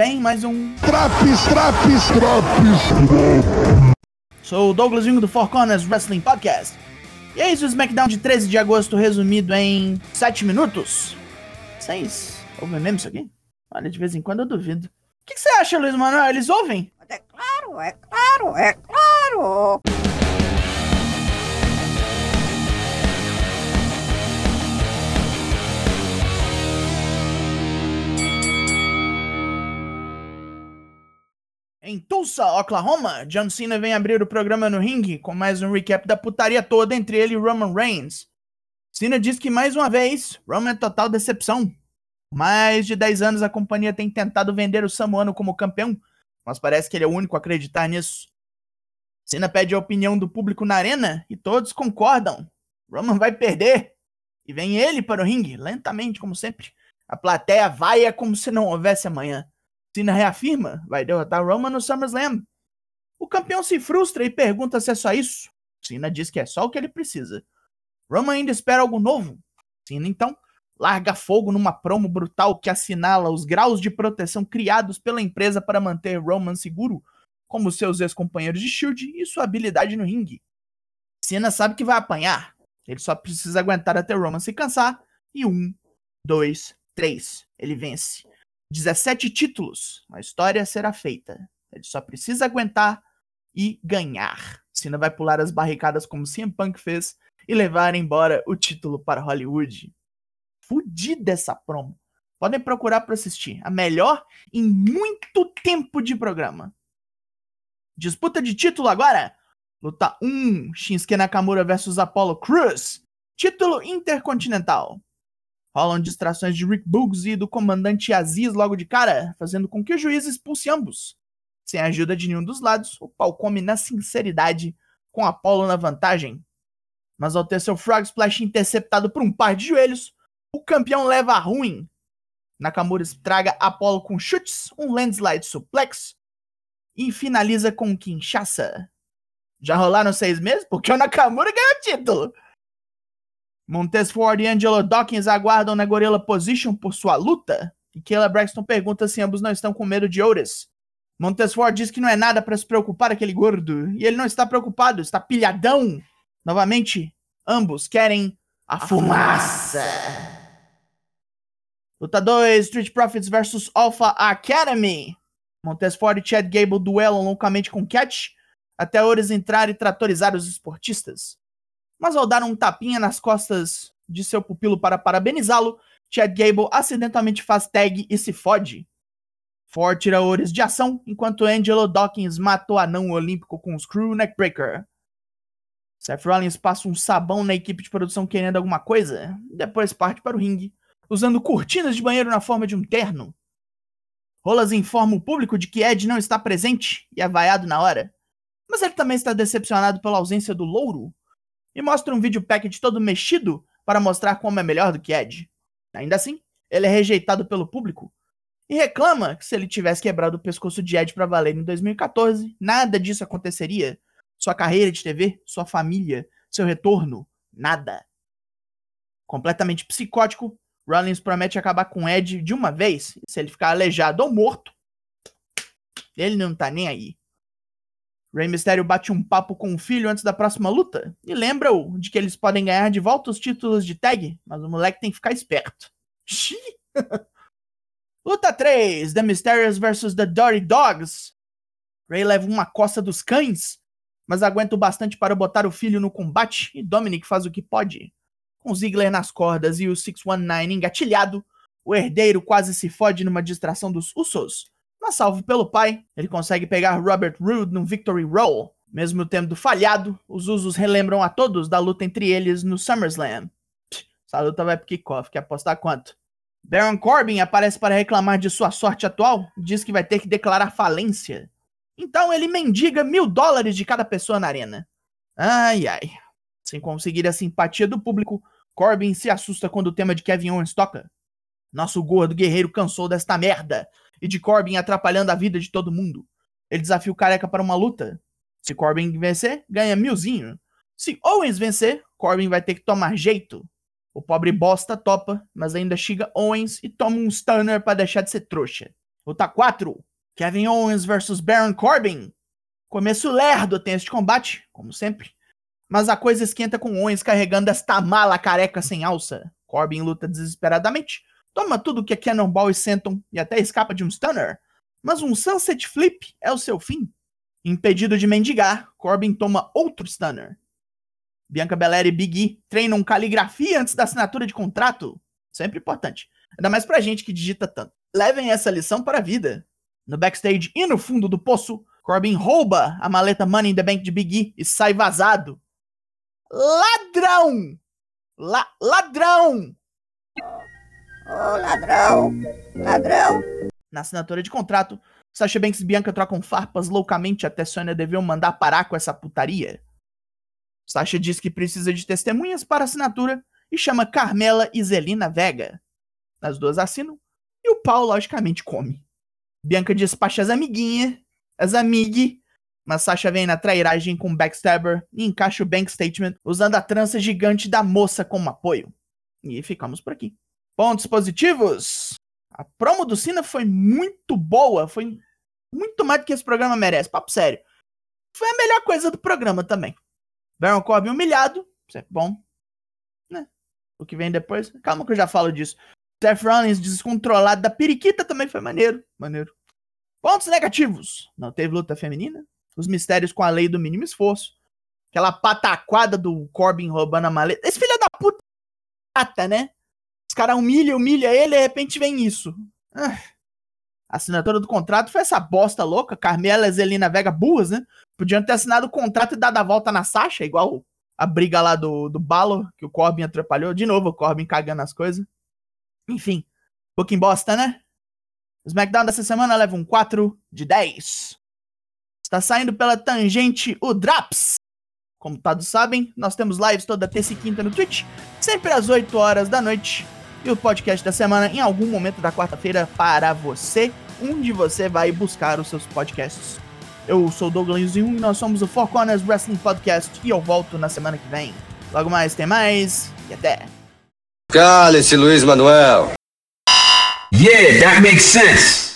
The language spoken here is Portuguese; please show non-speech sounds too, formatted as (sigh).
vem mais um. Traps, traps, traps. Sou o Douglas Jungo do Four Corners Wrestling Podcast. E é isso, o SmackDown de 13 de agosto resumido em 7 minutos. 6. Ouvem mesmo isso aqui? Olha, de vez em quando eu duvido. O que, que você acha, Luiz Manuel? Eles ouvem? É claro, é claro, é claro. Tulsa, Oklahoma, John Cena vem abrir o programa no ringue com mais um recap da putaria toda entre ele e Roman Reigns. Cena diz que mais uma vez, Roman é total decepção. Mais de 10 anos a companhia tem tentado vender o Samoano como campeão, mas parece que ele é o único a acreditar nisso. Cena pede a opinião do público na arena e todos concordam. Roman vai perder. E vem ele para o ringue, lentamente, como sempre. A plateia vai é como se não houvesse amanhã. Cena reafirma, vai derrotar Roman no SummerSlam. O campeão se frustra e pergunta se é só isso. Cena diz que é só o que ele precisa. Roman ainda espera algo novo. Cena então larga fogo numa promo brutal que assinala os graus de proteção criados pela empresa para manter Roman seguro, como seus ex-companheiros de Shield e sua habilidade no ringue. Cena sabe que vai apanhar. Ele só precisa aguentar até Roman se cansar. E um, dois, três. Ele vence. 17 títulos. A história será feita. Ele só precisa aguentar e ganhar. Cena vai pular as barricadas como CM Punk fez e levar embora o título para Hollywood. Fudida essa promo. Podem procurar para assistir. A melhor em muito tempo de programa. Disputa de título agora. Luta 1, Shinsuke Nakamura versus Apollo Cruz. Título Intercontinental. Rolam distrações de Rick Boogs e do comandante Aziz logo de cara, fazendo com que o juiz expulse ambos. Sem a ajuda de nenhum dos lados, o pau come na sinceridade, com Apollo na vantagem. Mas ao ter seu Frog Splash interceptado por um par de joelhos, o campeão leva a ruim. Nakamura estraga Apollo com chutes, um landslide suplex e finaliza com Kinshasa. Já rolaram seis meses? Porque o Nakamura ganhou o título. Montez Ford e Angelo Dawkins aguardam na Gorilla Position por sua luta. E Kayla Braxton pergunta se ambos não estão com medo de Otis. Montez Ford diz que não é nada para se preocupar aquele gordo. E ele não está preocupado, está pilhadão. Novamente, ambos querem a, a fumaça. Luta 2, Street Profits versus Alpha Academy. Montez Ford e Chad Gable duelam loucamente com Catch, até Otis entrar e tratorizar os esportistas mas ao dar um tapinha nas costas de seu pupilo para parabenizá-lo, Chad Gable acidentalmente faz tag e se fode. Ford tira Ores de ação, enquanto Angelo Dawkins mata o anão olímpico com um Screw Neckbreaker. Seth Rollins passa um sabão na equipe de produção querendo alguma coisa, depois parte para o ringue, usando cortinas de banheiro na forma de um terno. Rolas informa o público de que Ed não está presente e é vaiado na hora, mas ele também está decepcionado pela ausência do louro, e mostra um vídeo package todo mexido para mostrar como é melhor do que Ed. Ainda assim, ele é rejeitado pelo público e reclama que se ele tivesse quebrado o pescoço de Ed para valer em 2014, nada disso aconteceria. Sua carreira de TV, sua família, seu retorno, nada. Completamente psicótico, Rollins promete acabar com Ed de uma vez, se ele ficar aleijado ou morto, ele não tá nem aí. Rey Mysterio bate um papo com o filho antes da próxima luta e lembra-o de que eles podem ganhar de volta os títulos de tag, mas o moleque tem que ficar esperto. (laughs) luta 3: The Mysterious vs The Dirty Dogs. Rey leva uma coça dos cães, mas aguenta o bastante para botar o filho no combate e Dominic faz o que pode. Com Ziggler nas cordas e o 619 engatilhado, o herdeiro quase se fode numa distração dos Usos, mas salvo pelo pai, ele consegue pegar Robert Roode num Victory Roll. Mesmo tendo falhado, os usos relembram a todos da luta entre eles no SummerSlam. essa luta vai pro kickoff, quer apostar quanto? Baron Corbin aparece para reclamar de sua sorte atual, diz que vai ter que declarar falência. Então ele mendiga mil dólares de cada pessoa na arena. Ai ai. Sem conseguir a simpatia do público, Corbin se assusta quando o tema de Kevin Owens toca. Nosso gordo guerreiro cansou desta merda e de Corbin atrapalhando a vida de todo mundo. Ele desafia o careca para uma luta. Se Corbin vencer, ganha milzinho. Se Owens vencer, Corbin vai ter que tomar jeito. O pobre bosta topa, mas ainda chega Owens e toma um stunner para deixar de ser trouxa. Luta 4. Kevin Owens versus Baron Corbin. Começo lerdo tem este combate, como sempre. Mas a coisa esquenta com Owens carregando esta mala careca sem alça. Corbin luta desesperadamente, toma tudo que a Cannonball e sentam e até escapa de um stunner. Mas um Sunset Flip é o seu fim. Impedido de mendigar, Corbin toma outro stunner. Bianca Belair e Big E treinam caligrafia antes da assinatura de contrato. Sempre importante. Ainda mais pra gente que digita tanto. Levem essa lição para a vida. No backstage e no fundo do poço, Corbin rouba a maleta Money in the Bank de Big E e sai vazado. Ladrão! La ladrão! Oh, ladrão! Ladrão! Na assinatura de contrato, Sasha Banks e Bianca trocam farpas loucamente até Sonya deviam mandar parar com essa putaria. Sasha diz que precisa de testemunhas para assinatura e chama Carmela e Zelina Vega. As duas assinam e o pau, logicamente, come. Bianca despacha as amiguinhas, as amig, mas Sasha vem na trairagem com Backstabber e encaixa o bank statement usando a trança gigante da moça como apoio. E ficamos por aqui. Pontos positivos? A promo do Cena foi muito boa, foi muito mais do que esse programa merece, papo sério. Foi a melhor coisa do programa também. Baron Corbin humilhado, é bom. Né? O que vem depois, calma que eu já falo disso. Seth Rollins descontrolado da periquita também foi maneiro. Maneiro. Pontos negativos. Não teve luta feminina. Os mistérios com a lei do mínimo esforço. Aquela pataquada do Corbin roubando a maleta. Esse filho da puta né? Os caras humilham, humilham ele e de repente vem isso. Ah. A assinatura do contrato foi essa bosta louca. Carmela e Zelina Vega burras, né? Podiam ter assinado o contrato e dado a volta na Sasha, igual a briga lá do, do Balo, que o Corbin atrapalhou. De novo, o Corbin cagando as coisas. Enfim, pouquinho bosta, né? O SmackDown dessa semana leva um 4 de 10. Está saindo pela tangente o Draps. Como todos sabem, nós temos lives toda terça e quinta no Twitch, sempre às 8 horas da noite. E o podcast da semana em algum momento da quarta-feira para você, onde você vai buscar os seus podcasts. Eu sou o Douglas e nós somos o Four Corners Wrestling Podcast e eu volto na semana que vem. Logo mais tem mais e até! Cale-se, Luiz Manuel. Yeah, that makes sense.